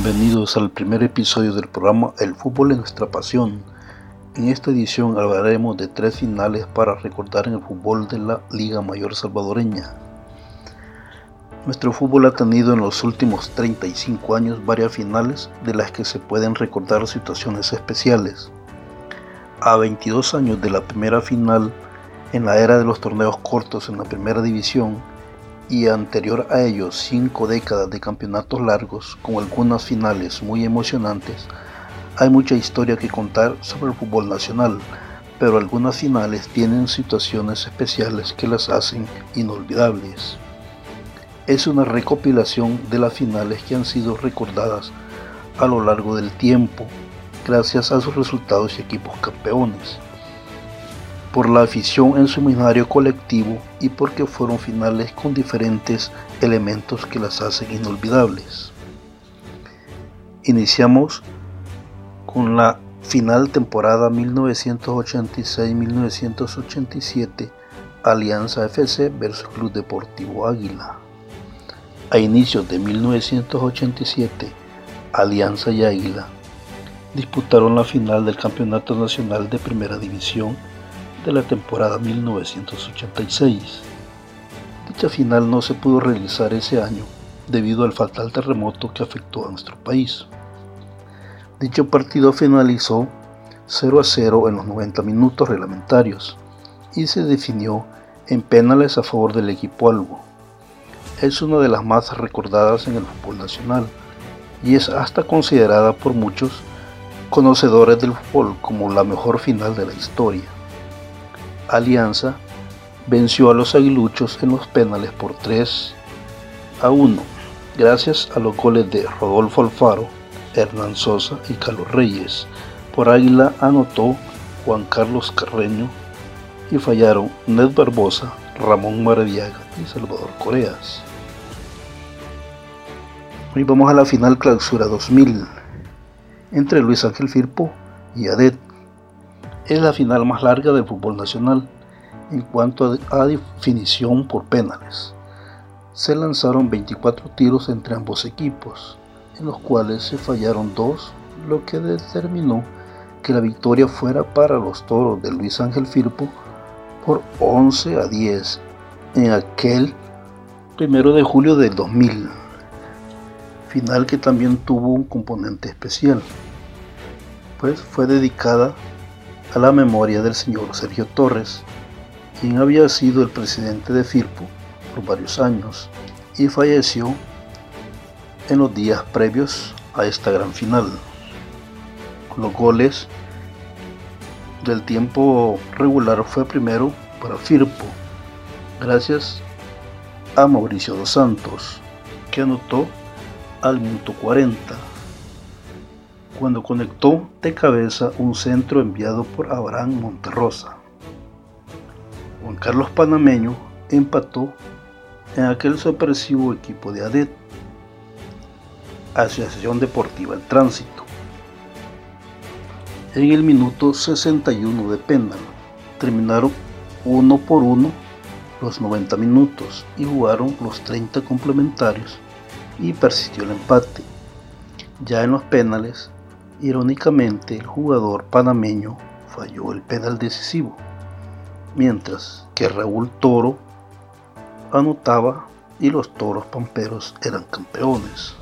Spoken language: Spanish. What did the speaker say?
Bienvenidos al primer episodio del programa El fútbol es nuestra pasión. En esta edición hablaremos de tres finales para recordar en el fútbol de la Liga Mayor Salvadoreña. Nuestro fútbol ha tenido en los últimos 35 años varias finales de las que se pueden recordar situaciones especiales. A 22 años de la primera final, en la era de los torneos cortos en la primera división, y anterior a ello cinco décadas de campeonatos largos con algunas finales muy emocionantes, hay mucha historia que contar sobre el fútbol nacional, pero algunas finales tienen situaciones especiales que las hacen inolvidables. Es una recopilación de las finales que han sido recordadas a lo largo del tiempo gracias a sus resultados y equipos campeones por la afición en su imaginario colectivo y porque fueron finales con diferentes elementos que las hacen inolvidables. Iniciamos con la final temporada 1986-1987 Alianza FC versus Club Deportivo Águila. A inicios de 1987, Alianza y Águila disputaron la final del Campeonato Nacional de Primera División la temporada 1986. Dicha final no se pudo realizar ese año debido al fatal terremoto que afectó a nuestro país. Dicho partido finalizó 0 a 0 en los 90 minutos reglamentarios y se definió en penales a favor del equipo albo. Es una de las más recordadas en el fútbol nacional y es hasta considerada por muchos conocedores del fútbol como la mejor final de la historia. Alianza venció a los aguiluchos en los penales por 3 a 1, gracias a los goles de Rodolfo Alfaro, Hernán Sosa y Carlos Reyes. Por Águila anotó Juan Carlos Carreño y fallaron Ned Barbosa, Ramón Maradiaga y Salvador Coreas. Hoy vamos a la final clausura 2000 entre Luis Ángel Firpo y Adet es la final más larga del fútbol nacional en cuanto a, definición por penales. Se lanzaron 24 tiros entre ambos equipos, en los cuales se fallaron dos, lo que determinó que la victoria fuera para los toros de Luis Ángel Firpo por 11 a 10 en aquel primero de julio del 2000, final que también tuvo un componente especial, pues fue dedicada a la memoria del señor Sergio Torres, quien había sido el presidente de Firpo por varios años y falleció en los días previos a esta gran final. Los goles del tiempo regular fue primero para Firpo, gracias a Mauricio dos Santos, que anotó al minuto 40 cuando conectó de cabeza un centro enviado por Abraham Monterrosa. Juan Carlos Panameño empató en aquel sorpresivo equipo de ADET, Asociación Deportiva El Tránsito. En el minuto 61 de penal terminaron uno por uno los 90 minutos y jugaron los 30 complementarios y persistió el empate. Ya en los penales, Irónicamente, el jugador panameño falló el penal decisivo, mientras que Raúl Toro anotaba y los toros pamperos eran campeones.